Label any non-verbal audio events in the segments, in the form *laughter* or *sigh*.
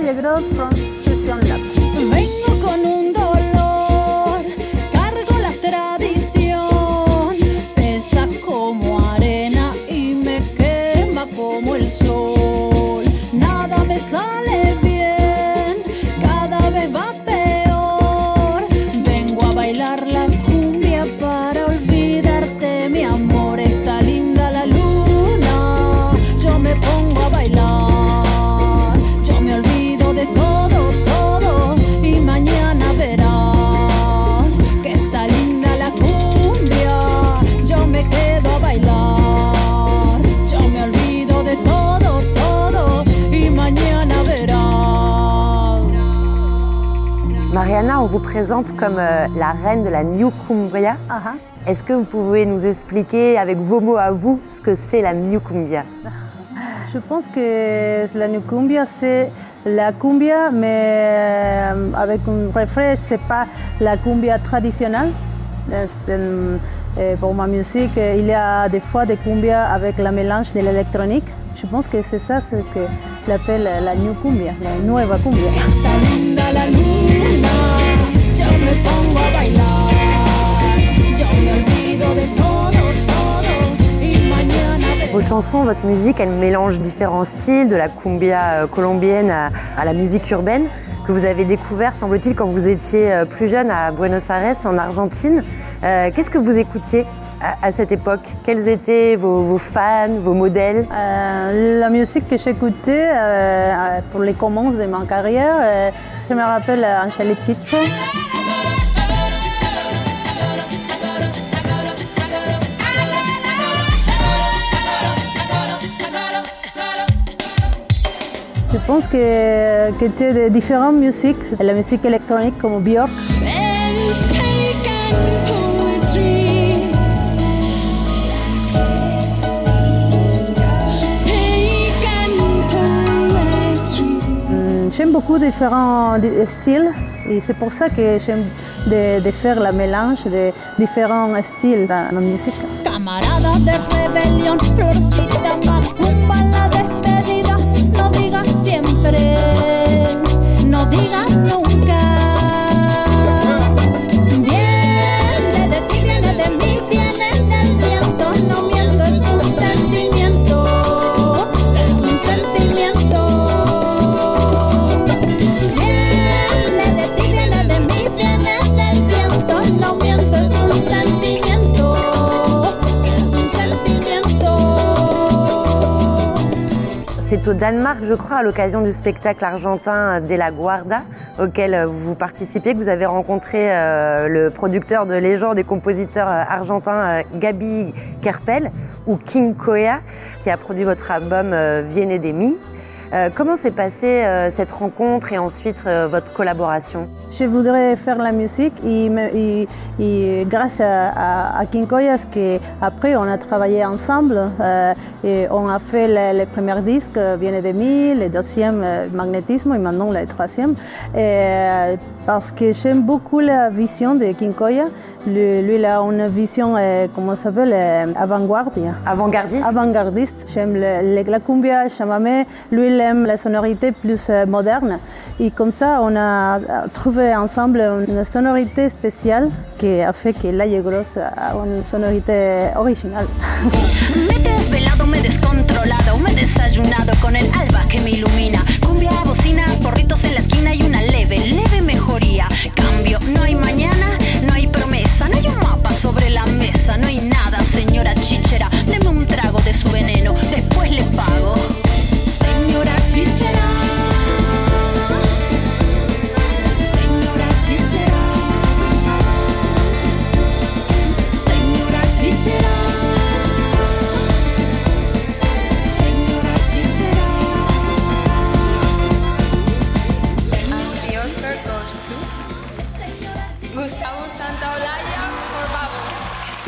Laia Gross from Session. Vengo con un dolor, cargo la tradición, pesa como arena y me quema como el sol. Nada me sale présente comme euh, la reine de la New Cumbia. Ajá. Est-ce que vous pouvez nous expliquer avec vos mots à vous ce que c'est la New Cumbia Je pense que la new cumbia, c'est la cumbia, mais euh, avec un refrain, c'est pas la cumbia traditionnelle. Euh, euh, pour ma musique, il y a des fois des cumbia avec la mélange de l'électronique. Je pense que c'est ça ce que l'appelle la new cumbia, la nueva cumbia. Vos chansons, votre musique, elle mélange différents styles, de la cumbia euh, colombienne à, la musique urbaine, que vous avez découvert, semble-t-il, quand vous étiez euh, plus jeune à Buenos Aires, en Argentine. Euh, Qu'est-ce que vous écoutiez? À, cette époque Quels étaient vos, fans, vos modèles? Euh, la musique que j'écoutais euh, pour les commences de ma carrière, euh, je me rappelle Angelique Kidjo. Je pense que, c'était différentes musiques, la musique électronique comme Björk, J'aime beaucoup différents di- styles et c'est pour ça que j'aime de, de faire la mélange de différents styles dans la musique. Camaradas de rebelión, florcita macumba la despedida. No digas siempre, no digas nunca. C'est au Danemark, je crois, à l'occasion du spectacle argentin De la Guarda, auquel euh, vous participez, que vous avez rencontré euh, le producteur de légende et compositeur euh, argentin Gabi Kerpel, ou King Koya, qui a produit votre album Viene de mi. Euh, comment s'est passée euh, cette rencontre et ensuite euh, votre collaboration? Je voudrais faire la musique et, me- et- et grâce à, à, à King Koyas, que après on a travaillé ensemble euh, et on a fait le, le premier disque, euh, Viene de mi, le deuxième, euh, Magnétisme, et maintenant le troisième. Et, euh, parce que j'aime beaucoup la vision de King Koya. Lui, lui, il a une vision, euh, comment ça s'appelle, euh, avant-garde. Avant-gardiste? Avant-gardiste. J'aime la cumbia, chamamé. Lui, la sonorité plus euh, moderne. Et comme ça, on a euh, trouvé ensemble une sonorité spéciale qui a fait que Laie Grosse a une sonorité originale. *laughs*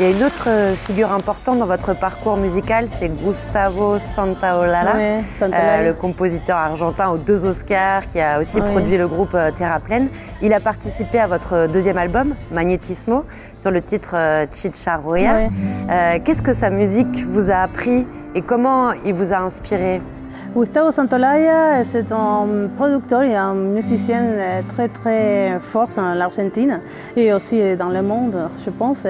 Il y a une autre euh, figure importante dans votre parcours musical, c'est Gustavo Santaolalla, euh, le compositeur argentin aux deux Oscars, qui a aussi produit le groupe euh, Terra Pleine. Il a participé à votre deuxième album, Magnetismo, sur le titre Chicharroya. Euh, Qu'est-ce que sa musique vous a appris et comment il vous a inspiré? Gustavo Santolaya, c'est un producteur et un musicien euh, très très fort en Argentine et aussi dans le monde, je pense.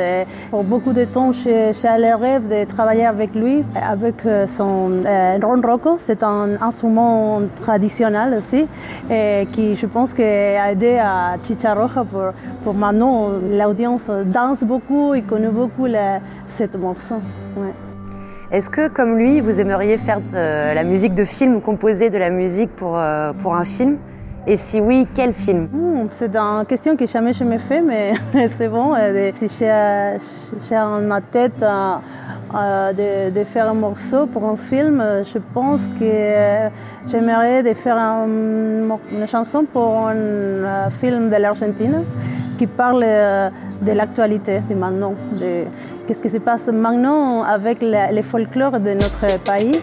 Pour beaucoup de temps, j'ai le rêve de travailler avec lui, avec euh, son euh, ronroco. C'est un instrument traditionnel aussi, et qui je pense qui a aidé à Chicha Roja pour, pour maintenant. L'audience danse beaucoup et connaît beaucoup cette morceau. Est-ce que, comme lui, vous aimeriez faire de la musique de film ou composer de la musique pour, euh, un film? Et si oui, quel film? Hmm, c'est une question que jamais je me fais, mais *laughs* c'est bon. euh, Si j'ai en ma tête euh, euh, de, faire un morceau pour un film, euh, je pense que euh, j'aimerais faire une chanson pour un euh, film de l'Argentine qui parle euh, de l'actualité de maintenant, qu'est-ce qui se passe maintenant avec le, le folklore de notre pays?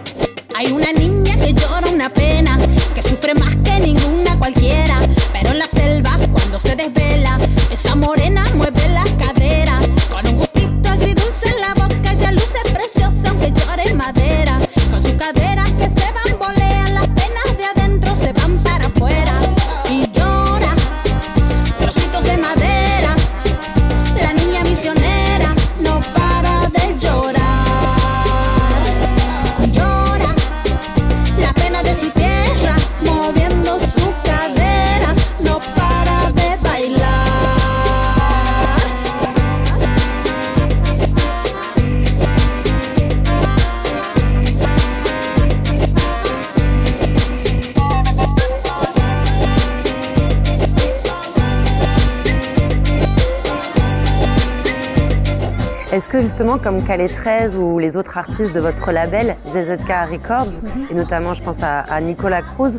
Que justement, comme Calais 13 ou les autres artistes de votre label, ZZK Records, et notamment je pense à, à Nicolas Cruz,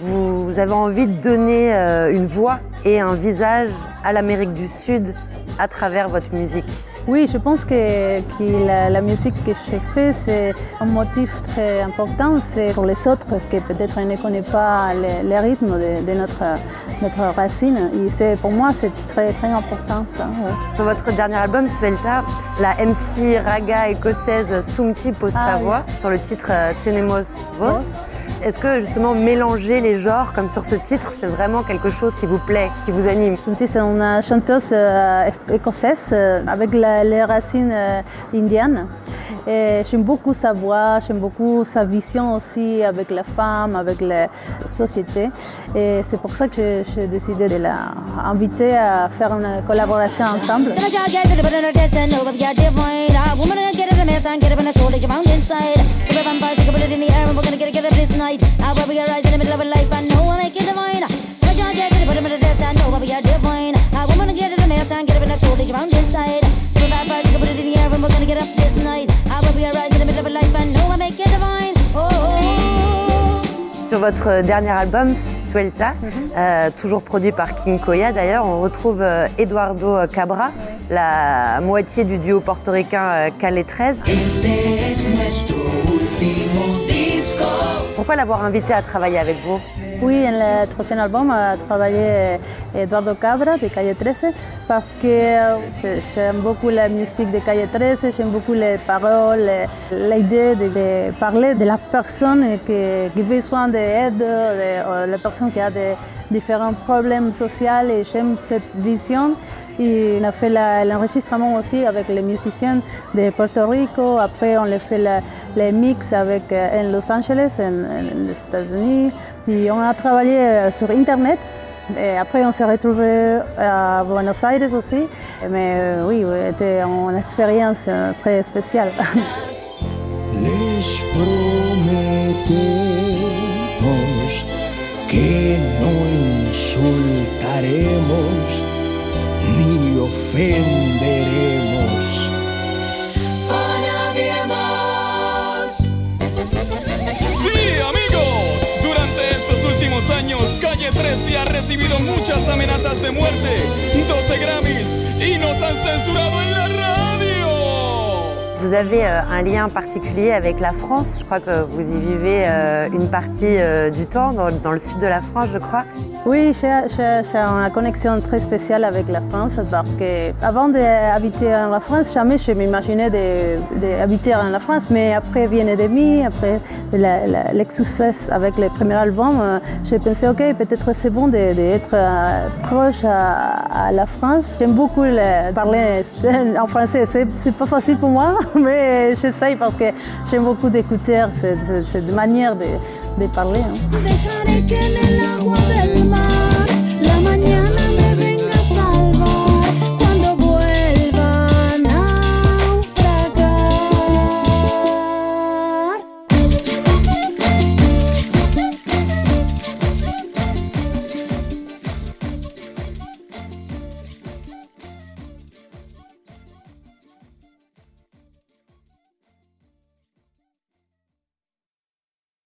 vous, vous avez envie de donner euh, une voix et un visage à l'Amérique du Sud à travers votre musique? Oui, je pense que, que la, la musique que je fais, c'est un motif très important. C'est pour les autres que peut-être ne connaissent pas le, le rythme de, de notre, notre racine. Et c'est, pour moi, c'est très, très important ça. ouais. Sur votre dernier album, Suelta, la MC raga écossaise Sumti pose Ah sa oui. voix sur le titre euh, Tenemos Vos. Est-ce que justement mélanger les genres comme sur ce titre, c'est vraiment quelque chose qui vous plaît, qui vous anime? Sunti, c'est une chanteuse euh, écossaise euh, avec la- les racines euh, indiennes. J'aime beaucoup sa voix, j'aime beaucoup sa vision aussi avec la femme, avec la société. Et c'est pour ça que j'ai décidé de l'inviter à faire une collaboration ensemble. Votre dernier album, Suelta, euh, toujours produit par King Koya d'ailleurs, on retrouve euh, Eduardo Cabra, la moitié du duo portoricain euh, Calais 13. Pourquoi l'avoir invité à travailler avec vous? Oui, en le troisième album a travaillé Eduardo Cabra de Calle 13 parce que je- j'aime beaucoup la musique de Calle 13, j'aime beaucoup les paroles, l'idée de, parler de la personne qui, qui a besoin d'aide, de, euh, la personne qui a des différents problèmes sociaux et j'aime cette vision. On a fait l'enregistrement aussi avec les musiciens de Puerto Rico. Après, on a fait la- les mix avec euh, en Los Angeles, en, les États-Unis. Et on a travaillé euh, sur Internet. Et après, on s'est retrouvés à Buenos Aires aussi. Mais euh, oui, c'était une expérience très spéciale. *laughs* Les que insultaremos ni ofenderemos. Sí, amigos. Durante estos últimos años, Calle 13 ha recibido muchas amenazas de muerte, 12 Grammys y nos han censurado en la radio. Vous avez euh, un lien particulier avec la France, je crois que vous y vivez euh, une partie euh, du temps, dans, dans le sud de la France je crois. Oui, j'ai une connexion très spéciale avec la France parce que avant d'habiter en la France, jamais je m'imaginais d'habiter en la France. Mais après Bien demi, après le succès avec le premier album, euh, j'ai pensé, ok, peut-être c'est bon d'être euh, proche à, la France. J'aime beaucoup le- parler *laughs* en français. C'est pas facile pour moi, *laughs* mais j'essaye parce que j'aime beaucoup d'écouter cette manière de, de parler.